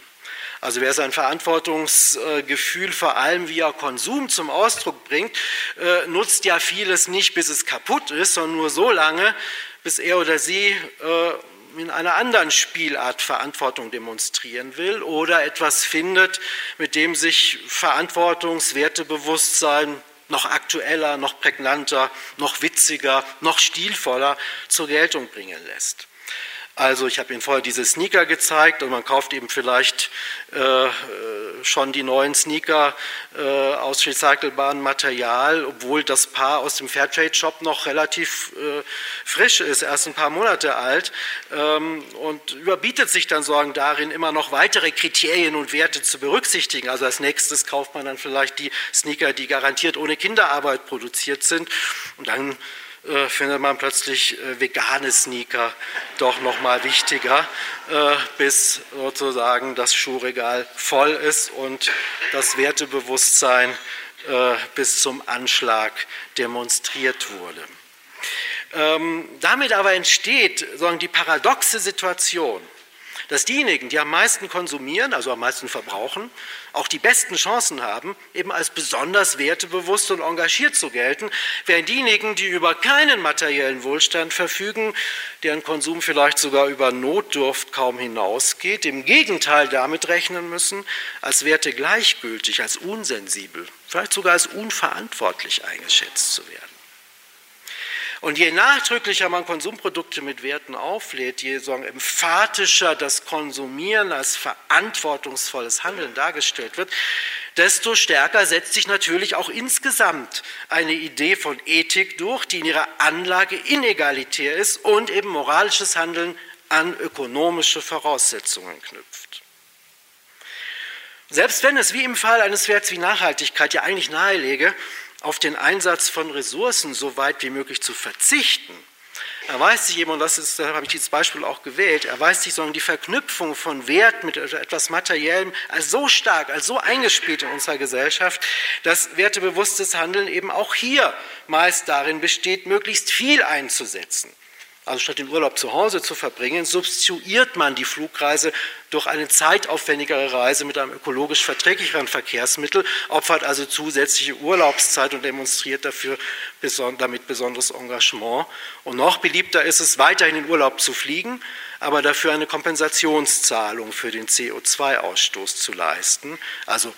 Also wer sein Verantwortungsgefühl vor allem via Konsum zum Ausdruck bringt, äh, nutzt ja vieles nicht, bis es kaputt ist, sondern nur so lange, bis er oder sie äh, in einer anderen Spielart Verantwortung demonstrieren will oder etwas findet, mit dem sich Verantwortungswertebewusstsein noch aktueller, noch prägnanter, noch witziger, noch stilvoller zur Geltung bringen lässt. Also ich habe Ihnen vorher diese Sneaker gezeigt und man kauft eben vielleicht äh, schon die neuen Sneaker äh, aus recycelbarem Material, obwohl das Paar aus dem Fairtrade-Shop noch relativ äh, frisch ist, erst ein paar Monate alt ähm, und überbietet sich dann Sorgen darin, immer noch weitere Kriterien und Werte zu berücksichtigen. Also als nächstes kauft man dann vielleicht die Sneaker, die garantiert ohne Kinderarbeit produziert sind und dann äh, findet man plötzlich äh, vegane Sneaker doch noch mal wichtiger, äh, bis sozusagen das Schuhregal voll ist und das Wertebewusstsein bis zum Anschlag demonstriert wurde. Ähm, damit aber entsteht sagen, die paradoxe Situation, dass diejenigen, die am meisten konsumieren, also am meisten verbrauchen, auch die besten Chancen haben, eben als besonders wertebewusst und engagiert zu gelten, während diejenigen, die über keinen materiellen Wohlstand verfügen, deren Konsum vielleicht sogar über Notdurft kaum hinausgeht, im Gegenteil damit rechnen müssen, als Werte gleichgültig, als unsensibel, vielleicht sogar als unverantwortlich eingeschätzt zu werden. Und je nachdrücklicher man Konsumprodukte mit Werten auflädt, je sagen, emphatischer das Konsumieren als verantwortungsvolles Handeln dargestellt wird, desto stärker setzt sich natürlich auch insgesamt eine Idee von Ethik durch, die in ihrer Anlage inegalitär ist und eben moralisches Handeln an ökonomische Voraussetzungen knüpft. Selbst wenn es wie im Fall eines Werts wie Nachhaltigkeit ja eigentlich nahelege, auf den Einsatz von Ressourcen so weit wie möglich zu verzichten, erweist sich eben, und das ist, da habe ich dieses Beispiel auch gewählt, erweist sich sondern die Verknüpfung von Wert mit etwas Materiellem als so stark, als so eingespielt in unserer Gesellschaft, dass wertebewusstes Handeln eben auch hier meist darin besteht, möglichst viel einzusetzen. Also statt den Urlaub zu Hause zu verbringen, substituiert man die Flugreise durch eine zeitaufwendigere Reise mit einem ökologisch verträglicheren Verkehrsmittel, opfert also zusätzliche Urlaubszeit und demonstriert dafür damit besonderes Engagement. Und noch beliebter ist es, weiterhin in Urlaub zu fliegen, aber dafür eine Kompensationszahlung für den CO2-Ausstoß zu leisten, also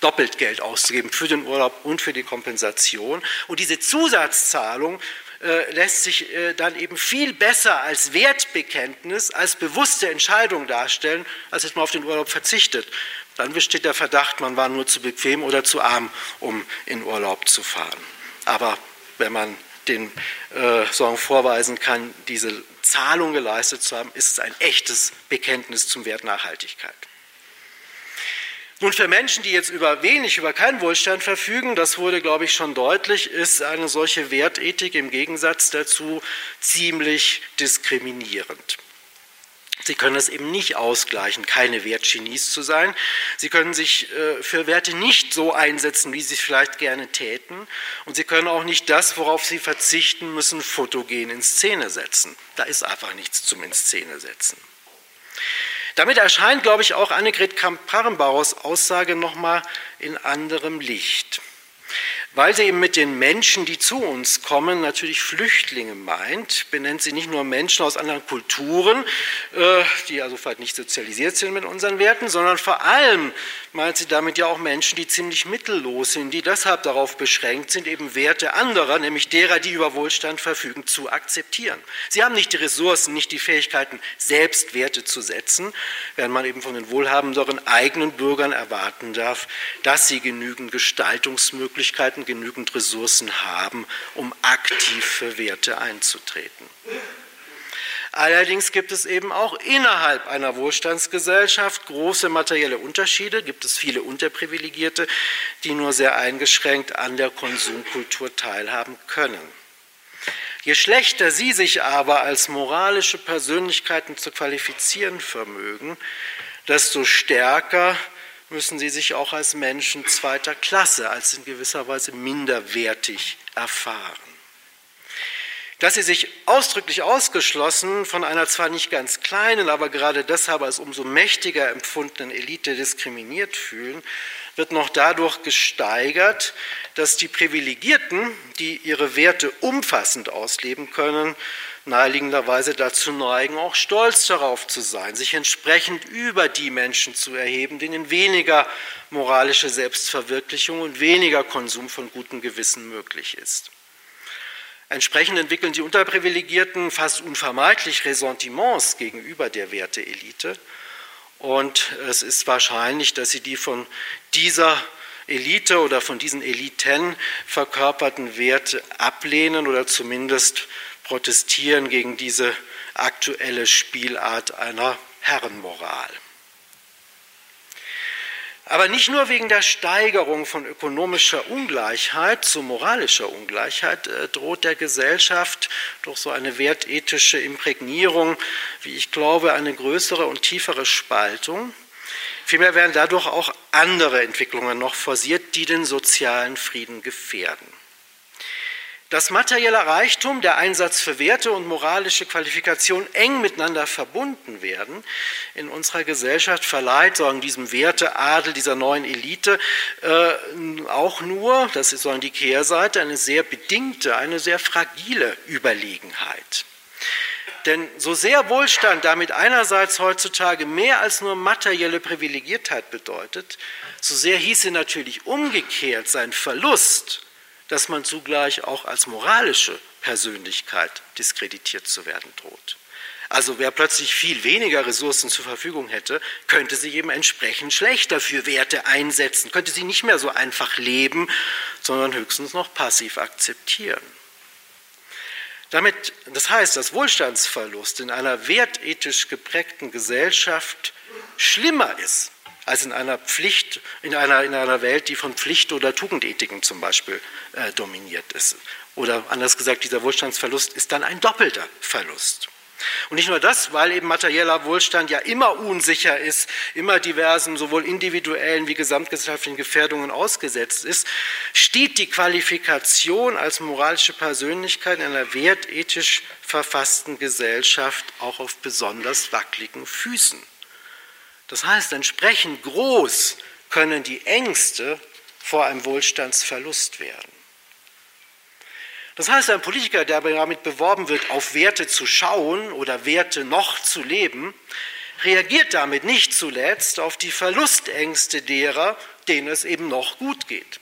doppelt Geld auszugeben für den Urlaub und für die Kompensation. Und diese Zusatzzahlung äh, lässt sich äh, dann eben viel besser als Wertbekenntnis, als bewusste Entscheidung darstellen, als hätte man auf den Urlaub verzichtet. Dann besteht der Verdacht, man war nur zu bequem oder zu arm, um in Urlaub zu fahren. Aber wenn man den äh, Sorgen vorweisen kann, diese Zahlung geleistet zu haben, ist es ein echtes Bekenntnis zum Wert Nachhaltigkeit. Nun, für Menschen, die jetzt über wenig, über keinen Wohlstand verfügen, das wurde, glaube ich, schon deutlich, ist eine solche Wertethik im Gegensatz dazu ziemlich diskriminierend. Sie können es eben nicht ausgleichen, keine Wertgenies zu sein. Sie können sich äh, für Werte nicht so einsetzen, wie Sie es vielleicht gerne täten. Und Sie können auch nicht das, worauf Sie verzichten müssen, fotogen in Szene setzen. Da ist einfach nichts zum in Szene setzen. Damit erscheint, glaube ich, auch Annegret Kramp-Karrenbauers Aussage nochmal in anderem Licht weil sie eben mit den Menschen, die zu uns kommen, natürlich Flüchtlinge meint, benennt sie nicht nur Menschen aus anderen Kulturen, äh, die also vielleicht nicht sozialisiert sind mit unseren Werten, sondern vor allem meint sie damit ja auch Menschen, die ziemlich mittellos sind, die deshalb darauf beschränkt sind, eben Werte anderer, nämlich derer, die über Wohlstand verfügen, zu akzeptieren. Sie haben nicht die Ressourcen, nicht die Fähigkeiten, selbst Werte zu setzen, während man eben von den wohlhabenderen eigenen Bürgern erwarten darf, dass sie genügend Gestaltungsmöglichkeiten genügend Ressourcen haben, um aktiv für Werte einzutreten. Allerdings gibt es eben auch innerhalb einer Wohlstandsgesellschaft große materielle Unterschiede, gibt es viele Unterprivilegierte, die nur sehr eingeschränkt an der Konsumkultur teilhaben können. Je schlechter sie sich aber als moralische Persönlichkeiten zu qualifizieren vermögen, desto stärker müssen sie sich auch als Menschen zweiter Klasse, als in gewisser Weise minderwertig erfahren. Dass sie sich ausdrücklich ausgeschlossen von einer zwar nicht ganz kleinen, aber gerade deshalb als umso mächtiger empfundenen Elite diskriminiert fühlen, wird noch dadurch gesteigert, dass die Privilegierten, die ihre Werte umfassend ausleben können, naheliegenderweise dazu neigen, auch stolz darauf zu sein, sich entsprechend über die Menschen zu erheben, denen weniger moralische Selbstverwirklichung und weniger Konsum von gutem Gewissen möglich ist. Entsprechend entwickeln die Unterprivilegierten fast unvermeidlich Ressentiments gegenüber der Werteelite. Und es ist wahrscheinlich, dass sie die von dieser Elite oder von diesen Eliten verkörperten Werte ablehnen oder zumindest protestieren gegen diese aktuelle Spielart einer Herrenmoral. Aber nicht nur wegen der Steigerung von ökonomischer Ungleichheit zu moralischer Ungleichheit äh, droht der Gesellschaft durch so eine wertethische Imprägnierung, wie ich glaube, eine größere und tiefere Spaltung. Vielmehr werden dadurch auch andere Entwicklungen noch forciert, die den sozialen Frieden gefährden. Dass materieller Reichtum, der Einsatz für Werte und moralische Qualifikation eng miteinander verbunden werden, in unserer Gesellschaft verleiht, sagen diesem Werteadel dieser neuen Elite äh, auch nur, das ist sagen die Kehrseite, eine sehr bedingte, eine sehr fragile Überlegenheit. Denn so sehr Wohlstand damit einerseits heutzutage mehr als nur materielle Privilegiertheit bedeutet, so sehr hieße natürlich umgekehrt sein Verlust dass man zugleich auch als moralische Persönlichkeit diskreditiert zu werden droht. Also wer plötzlich viel weniger Ressourcen zur Verfügung hätte, könnte sich eben entsprechend schlechter für Werte einsetzen, könnte sie nicht mehr so einfach leben, sondern höchstens noch passiv akzeptieren. Damit, das heißt, dass Wohlstandsverlust in einer wertethisch geprägten Gesellschaft schlimmer ist als in einer Pflicht, in einer, in einer Welt, die von Pflicht- oder Tugendethiken zum Beispiel äh, dominiert ist. Oder anders gesagt, dieser Wohlstandsverlust ist dann ein doppelter Verlust. Und nicht nur das, weil eben materieller Wohlstand ja immer unsicher ist, immer diversen, sowohl individuellen wie gesamtgesellschaftlichen Gefährdungen ausgesetzt ist, steht die Qualifikation als moralische Persönlichkeit in einer wertethisch verfassten Gesellschaft auch auf besonders wackeligen Füßen. Das heißt, entsprechend groß können die Ängste vor einem Wohlstandsverlust werden. Das heißt, ein Politiker, der damit beworben wird, auf Werte zu schauen oder Werte noch zu leben, reagiert damit nicht zuletzt auf die Verlustängste derer, denen es eben noch gut geht.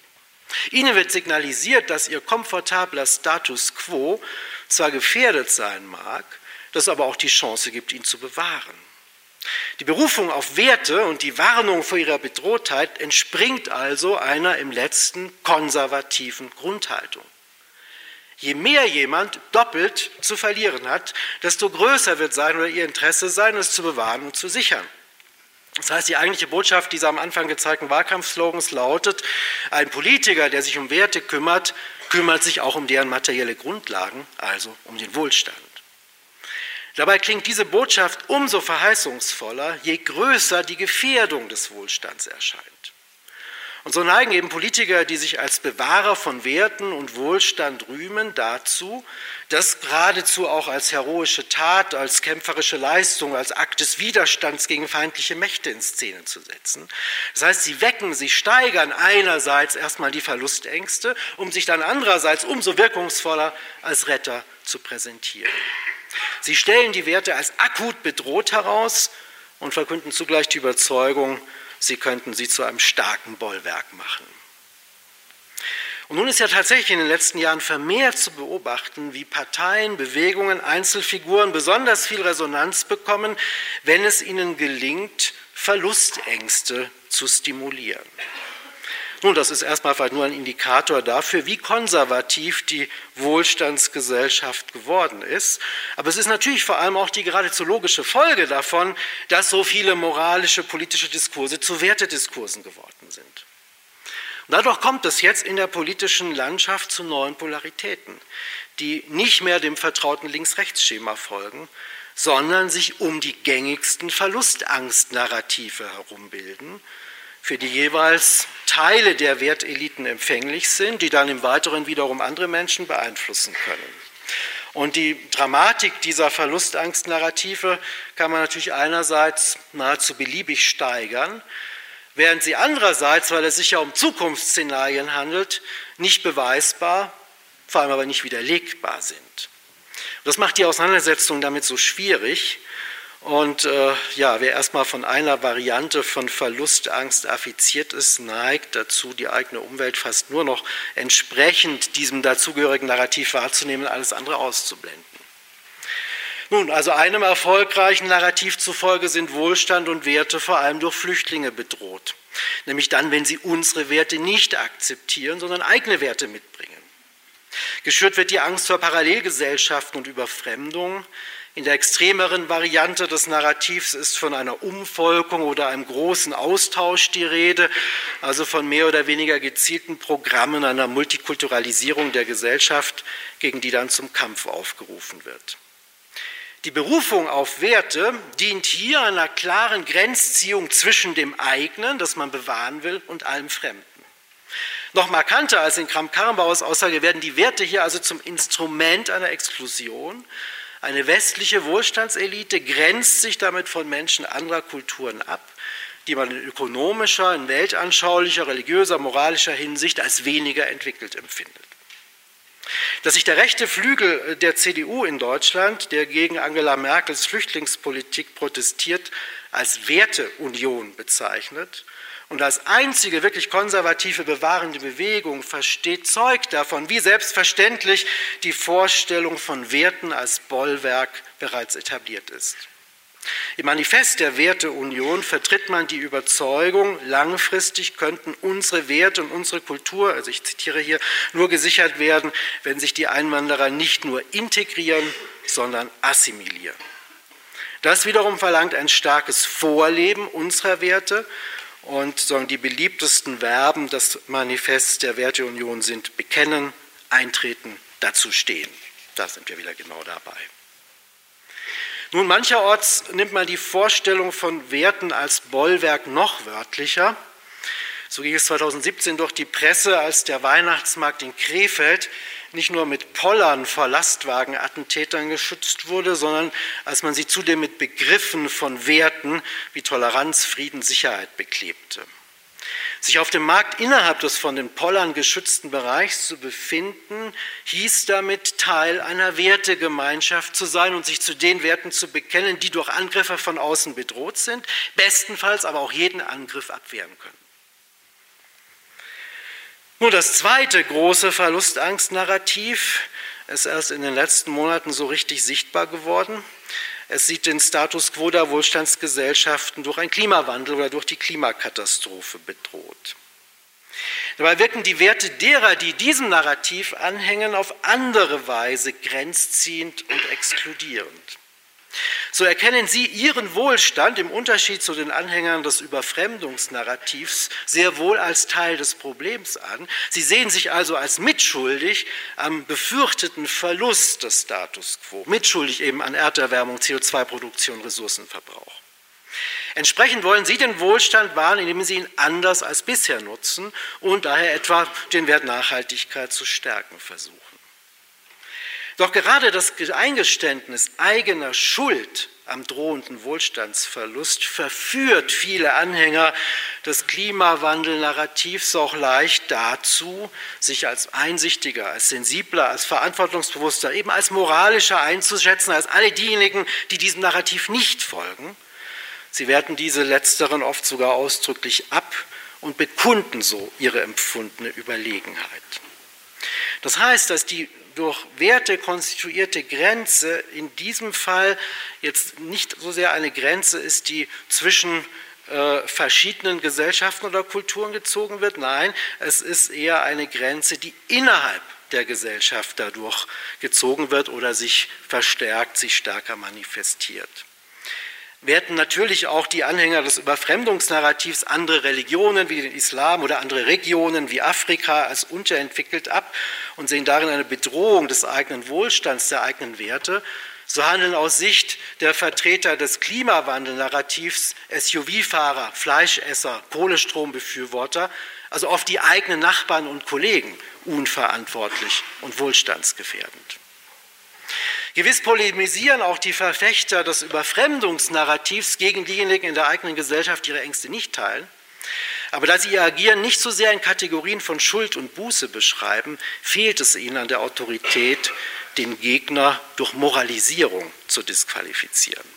Ihnen wird signalisiert, dass ihr komfortabler Status quo zwar gefährdet sein mag, dass aber auch die Chance gibt, ihn zu bewahren. Die Berufung auf Werte und die Warnung vor ihrer Bedrohtheit entspringt also einer im letzten konservativen Grundhaltung. Je mehr jemand doppelt zu verlieren hat, desto größer wird sein oder ihr Interesse sein, es zu bewahren und zu sichern. Das heißt, die eigentliche Botschaft dieser am Anfang gezeigten Wahlkampfslogans lautet, ein Politiker, der sich um Werte kümmert, kümmert sich auch um deren materielle Grundlagen, also um den Wohlstand. Dabei klingt diese Botschaft umso verheißungsvoller, je größer die Gefährdung des Wohlstands erscheint. Und so neigen eben Politiker, die sich als Bewahrer von Werten und Wohlstand rühmen, dazu, das geradezu auch als heroische Tat, als kämpferische Leistung, als Akt des Widerstands gegen feindliche Mächte in Szene zu setzen. Das heißt, sie wecken, sie steigern einerseits erstmal die Verlustängste, um sich dann andererseits umso wirkungsvoller als Retter zu präsentieren. Sie stellen die Werte als akut bedroht heraus und verkünden zugleich die Überzeugung, sie könnten sie zu einem starken Bollwerk machen. Und nun ist ja tatsächlich in den letzten Jahren vermehrt zu beobachten, wie Parteien, Bewegungen, Einzelfiguren besonders viel Resonanz bekommen, wenn es ihnen gelingt, Verlustängste zu stimulieren. Nun, das ist erstmal vielleicht nur ein Indikator dafür, wie konservativ die Wohlstandsgesellschaft geworden ist. Aber es ist natürlich vor allem auch die geradezu logische Folge davon, dass so viele moralische, politische Diskurse zu Wertediskursen geworden sind. Und dadurch kommt es jetzt in der politischen Landschaft zu neuen Polaritäten, die nicht mehr dem vertrauten Links-Rechts-Schema folgen, sondern sich um die gängigsten Verlustangst-Narrative herumbilden für die jeweils Teile der Werteliten empfänglich sind, die dann im Weiteren wiederum andere Menschen beeinflussen können. Und die Dramatik dieser Verlustangst-Narrative kann man natürlich einerseits nahezu beliebig steigern, während sie andererseits, weil es sich ja um Zukunftsszenarien handelt, nicht beweisbar, vor allem aber nicht widerlegbar sind. Das macht die Auseinandersetzung damit so schwierig, und äh, ja, wer erstmal von einer Variante von Verlustangst affiziert ist, neigt dazu, die eigene Umwelt fast nur noch entsprechend diesem dazugehörigen Narrativ wahrzunehmen, alles andere auszublenden. Nun, also einem erfolgreichen Narrativ zufolge sind Wohlstand und Werte vor allem durch Flüchtlinge bedroht. Nämlich dann, wenn sie unsere Werte nicht akzeptieren, sondern eigene Werte mitbringen. Geschürt wird die Angst vor Parallelgesellschaften und Überfremdung, in der extremeren Variante des Narrativs ist von einer Umvolkung oder einem großen Austausch die Rede, also von mehr oder weniger gezielten Programmen einer Multikulturalisierung der Gesellschaft, gegen die dann zum Kampf aufgerufen wird. Die Berufung auf Werte dient hier einer klaren Grenzziehung zwischen dem eigenen, das man bewahren will, und allem Fremden. Noch markanter als in Kramp-Karrenbauers Aussage werden die Werte hier also zum Instrument einer Exklusion, eine westliche Wohlstandselite grenzt sich damit von Menschen anderer Kulturen ab, die man in ökonomischer, in weltanschaulicher, religiöser, moralischer Hinsicht als weniger entwickelt empfindet. Dass sich der rechte Flügel der CDU in Deutschland, der gegen Angela Merkels Flüchtlingspolitik protestiert, als Werteunion bezeichnet und als einzige wirklich konservative bewahrende Bewegung versteht, zeugt davon, wie selbstverständlich die Vorstellung von Werten als Bollwerk bereits etabliert ist. Im Manifest der Werteunion vertritt man die Überzeugung, langfristig könnten unsere Werte und unsere Kultur, also ich zitiere hier, nur gesichert werden, wenn sich die Einwanderer nicht nur integrieren, sondern assimilieren. Das wiederum verlangt ein starkes Vorleben unserer Werte und sagen, die beliebtesten Verben des Manifests der Werteunion sind bekennen, eintreten, dazu stehen. Da sind wir wieder genau dabei. Nun, mancherorts nimmt man die Vorstellung von Werten als Bollwerk noch wörtlicher. So ging es 2017 durch die Presse, als der Weihnachtsmarkt in Krefeld nicht nur mit Pollern vor Lastwagenattentätern geschützt wurde, sondern als man sie zudem mit Begriffen von Werten wie Toleranz, Frieden, Sicherheit beklebte. Sich auf dem Markt innerhalb des von den Pollern geschützten Bereichs zu befinden, hieß damit Teil einer Wertegemeinschaft zu sein und sich zu den Werten zu bekennen, die durch Angriffe von außen bedroht sind, bestenfalls aber auch jeden Angriff abwehren können. Nur das zweite große Verlustangst-Narrativ ist erst in den letzten Monaten so richtig sichtbar geworden. Es sieht den Status quo der Wohlstandsgesellschaften durch einen Klimawandel oder durch die Klimakatastrophe bedroht. Dabei wirken die Werte derer, die diesem Narrativ anhängen, auf andere Weise grenzziehend und exkludierend. So erkennen Sie Ihren Wohlstand im Unterschied zu den Anhängern des Überfremdungsnarrativs sehr wohl als Teil des Problems an. Sie sehen sich also als mitschuldig am befürchteten Verlust des Status quo, mitschuldig eben an Erderwärmung, CO2-Produktion, Ressourcenverbrauch. Entsprechend wollen Sie den Wohlstand wahren, indem Sie ihn anders als bisher nutzen und daher etwa den Wert Nachhaltigkeit zu stärken versuchen. Doch gerade das Eingeständnis eigener Schuld am drohenden Wohlstandsverlust verführt viele Anhänger des Klimawandel-Narrativs auch leicht dazu, sich als einsichtiger, als sensibler, als verantwortungsbewusster, eben als moralischer einzuschätzen als alle diejenigen, die diesem Narrativ nicht folgen. Sie werten diese letzteren oft sogar ausdrücklich ab und bekunden so ihre empfundene Überlegenheit. Das heißt, dass die durch Werte konstituierte Grenze in diesem Fall jetzt nicht so sehr eine Grenze ist, die zwischen äh, verschiedenen Gesellschaften oder Kulturen gezogen wird. Nein, es ist eher eine Grenze, die innerhalb der Gesellschaft dadurch gezogen wird oder sich verstärkt, sich stärker manifestiert. Werten natürlich auch die Anhänger des Überfremdungsnarrativs andere Religionen wie den Islam oder andere Regionen wie Afrika als unterentwickelt ab und sehen darin eine Bedrohung des eigenen Wohlstands, der eigenen Werte so handeln aus Sicht der Vertreter des Klimawandel-Narrativs SUV-Fahrer, Fleischesser, Kohlestrombefürworter, also oft die eigenen Nachbarn und Kollegen, unverantwortlich und wohlstandsgefährdend. Gewiss polemisieren auch die Verfechter des Überfremdungsnarrativs gegen diejenigen in der eigenen Gesellschaft, die ihre Ängste nicht teilen. Aber da sie ihr Agieren nicht so sehr in Kategorien von Schuld und Buße beschreiben, fehlt es ihnen an der Autorität, den Gegner durch Moralisierung zu disqualifizieren.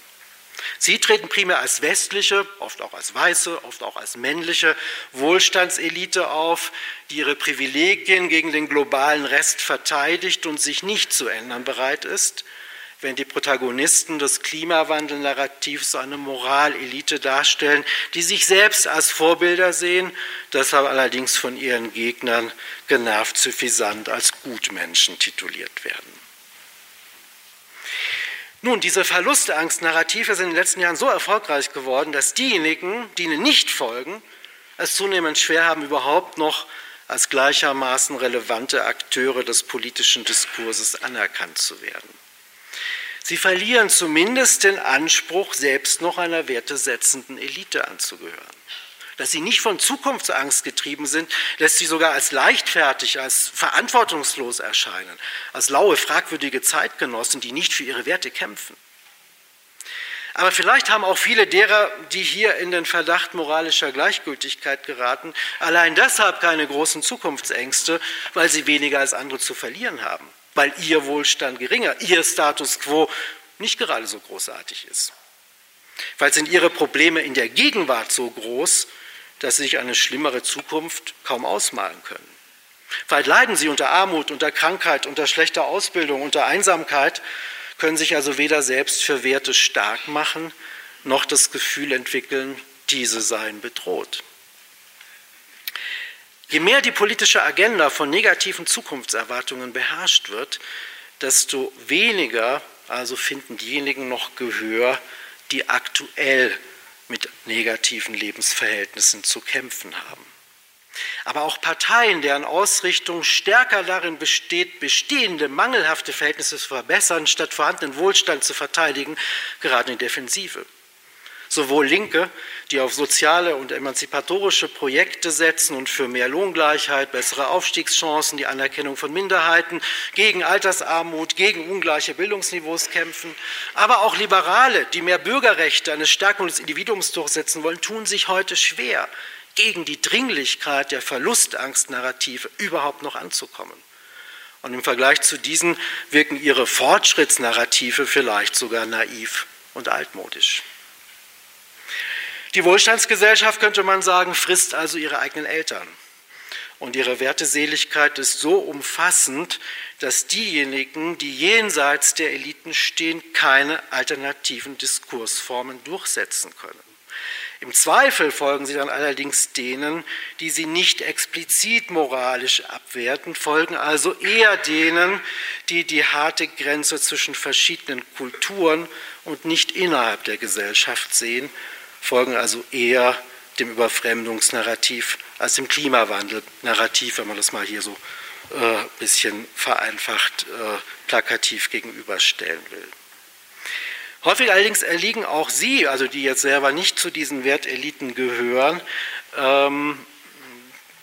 Sie treten primär als westliche, oft auch als weiße, oft auch als männliche Wohlstandselite auf, die ihre Privilegien gegen den globalen Rest verteidigt und sich nicht zu ändern bereit ist wenn die Protagonisten des Klimawandel-Narrativs eine Moralelite darstellen, die sich selbst als Vorbilder sehen, deshalb allerdings von ihren Gegnern genervt suffisant als Gutmenschen tituliert werden. Nun, diese Verlustangst-Narrative sind in den letzten Jahren so erfolgreich geworden, dass diejenigen, die ihnen nicht folgen, es zunehmend schwer haben, überhaupt noch als gleichermaßen relevante Akteure des politischen Diskurses anerkannt zu werden. Sie verlieren zumindest den Anspruch, selbst noch einer wertesetzenden Elite anzugehören. Dass sie nicht von Zukunftsangst getrieben sind, lässt sie sogar als leichtfertig, als verantwortungslos erscheinen, als laue, fragwürdige Zeitgenossen, die nicht für ihre Werte kämpfen. Aber vielleicht haben auch viele derer, die hier in den Verdacht moralischer Gleichgültigkeit geraten, allein deshalb keine großen Zukunftsängste, weil sie weniger als andere zu verlieren haben weil ihr Wohlstand geringer, ihr Status quo nicht gerade so großartig ist. Weil sind ihre Probleme in der Gegenwart so groß, dass sie sich eine schlimmere Zukunft kaum ausmalen können. Weil leiden sie unter Armut, unter Krankheit, unter schlechter Ausbildung, unter Einsamkeit, können sich also weder selbst für Werte stark machen, noch das Gefühl entwickeln, diese seien bedroht. Je mehr die politische Agenda von negativen Zukunftserwartungen beherrscht wird, desto weniger also finden diejenigen noch Gehör, die aktuell mit negativen Lebensverhältnissen zu kämpfen haben. Aber auch Parteien, deren Ausrichtung stärker darin besteht, bestehende mangelhafte Verhältnisse zu verbessern, statt vorhandenen Wohlstand zu verteidigen, geraten in Defensive sowohl Linke, die auf soziale und emanzipatorische Projekte setzen und für mehr Lohngleichheit, bessere Aufstiegschancen, die Anerkennung von Minderheiten, gegen Altersarmut, gegen ungleiche Bildungsniveaus kämpfen, aber auch Liberale, die mehr Bürgerrechte, eine Stärkung des Individuums durchsetzen wollen, tun sich heute schwer, gegen die Dringlichkeit der Verlustangstnarrative überhaupt noch anzukommen. Und im Vergleich zu diesen wirken ihre Fortschrittsnarrative vielleicht sogar naiv und altmodisch. Die Wohlstandsgesellschaft, könnte man sagen, frisst also ihre eigenen Eltern. Und ihre Werteseligkeit ist so umfassend, dass diejenigen, die jenseits der Eliten stehen, keine alternativen Diskursformen durchsetzen können. Im Zweifel folgen sie dann allerdings denen, die sie nicht explizit moralisch abwerten, folgen also eher denen, die die harte Grenze zwischen verschiedenen Kulturen und nicht innerhalb der Gesellschaft sehen folgen also eher dem Überfremdungsnarrativ als dem Klimawandel-Narrativ, wenn man das mal hier so ein äh, bisschen vereinfacht äh, plakativ gegenüberstellen will. Häufig allerdings erliegen auch Sie, also die jetzt selber nicht zu diesen Werteliten gehören, ähm,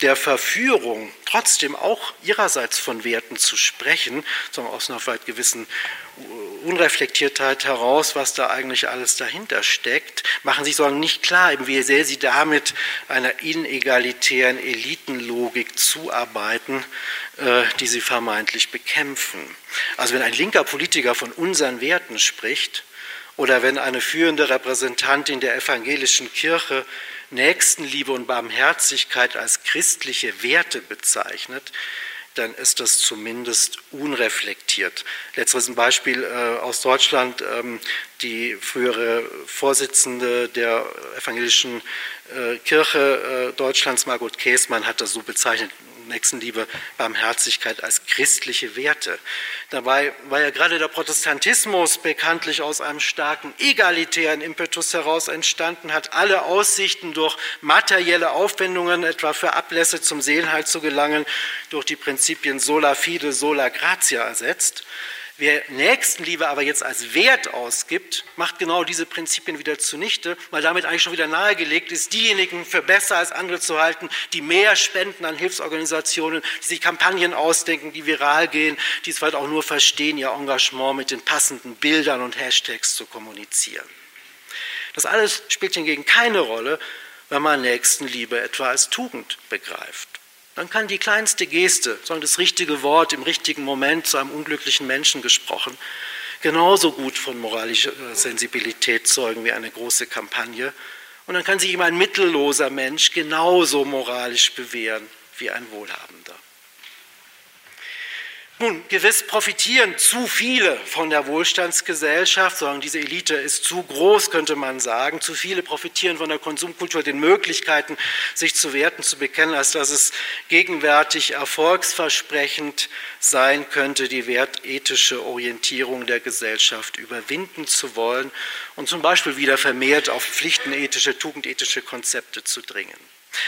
der Verführung, trotzdem auch ihrerseits von Werten zu sprechen, sondern aus einer weit gewissen Unreflektiertheit heraus, was da eigentlich alles dahinter steckt, machen sich sondern nicht klar, wie sehr sie damit einer inegalitären Elitenlogik zuarbeiten, äh, die sie vermeintlich bekämpfen. Also wenn ein linker Politiker von unseren Werten spricht, oder wenn eine führende Repräsentantin der evangelischen Kirche Nächstenliebe und Barmherzigkeit als christliche Werte bezeichnet, dann ist das zumindest unreflektiert. Letzteres ein Beispiel äh, aus Deutschland. Ähm, die frühere Vorsitzende der evangelischen äh, Kirche äh, Deutschlands, Margot Käßmann, hat das so bezeichnet. Nächstenliebe, Barmherzigkeit als christliche Werte. Dabei war ja gerade der Protestantismus bekanntlich aus einem starken egalitären Impetus heraus entstanden, hat alle Aussichten durch materielle Aufwendungen, etwa für Ablässe zum Seelenheil zu gelangen, durch die Prinzipien sola fide, sola gratia ersetzt. Wer Nächstenliebe aber jetzt als Wert ausgibt, macht genau diese Prinzipien wieder zunichte, weil damit eigentlich schon wieder nahegelegt ist, diejenigen für besser als andere zu halten, die mehr spenden an Hilfsorganisationen, die sich Kampagnen ausdenken, die viral gehen, die es vielleicht auch nur verstehen, ihr Engagement mit den passenden Bildern und Hashtags zu kommunizieren. Das alles spielt hingegen keine Rolle, wenn man Nächstenliebe etwa als Tugend begreift. Dann kann die kleinste Geste, sondern das richtige Wort im richtigen Moment zu einem unglücklichen Menschen gesprochen, genauso gut von moralischer Sensibilität zeugen wie eine große Kampagne. Und dann kann sich ihm ein mittelloser Mensch genauso moralisch bewähren wie ein Wohlhabender. Nun, gewiss profitieren zu viele von der Wohlstandsgesellschaft, sondern diese Elite ist zu groß, könnte man sagen. Zu viele profitieren von der Konsumkultur, den Möglichkeiten, sich zu Werten zu bekennen, als dass es gegenwärtig erfolgsversprechend sein könnte, die wertethische Orientierung der Gesellschaft überwinden zu wollen und zum Beispiel wieder vermehrt auf pflichtenethische, tugendethische Konzepte zu dringen.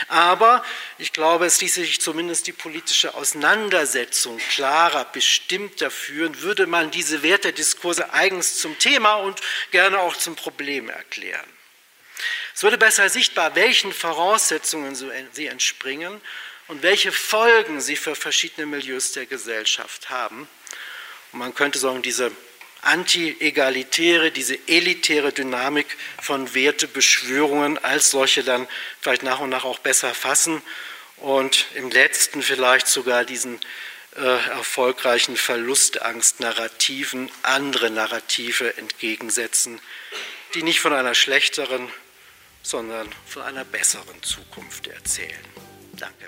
Aber ich glaube, es ließe sich zumindest die politische Auseinandersetzung klarer, bestimmter führen, würde man diese Wertediskurse eigens zum Thema und gerne auch zum Problem erklären. Es würde besser sichtbar, welchen Voraussetzungen sie entspringen und welche Folgen sie für verschiedene Milieus der Gesellschaft haben. Und man könnte sagen, diese anti-egalitäre, diese elitäre Dynamik von Wertebeschwörungen als solche dann vielleicht nach und nach auch besser fassen und im letzten vielleicht sogar diesen äh, erfolgreichen Verlustangst-Narrativen andere Narrative entgegensetzen, die nicht von einer schlechteren, sondern von einer besseren Zukunft erzählen. Danke.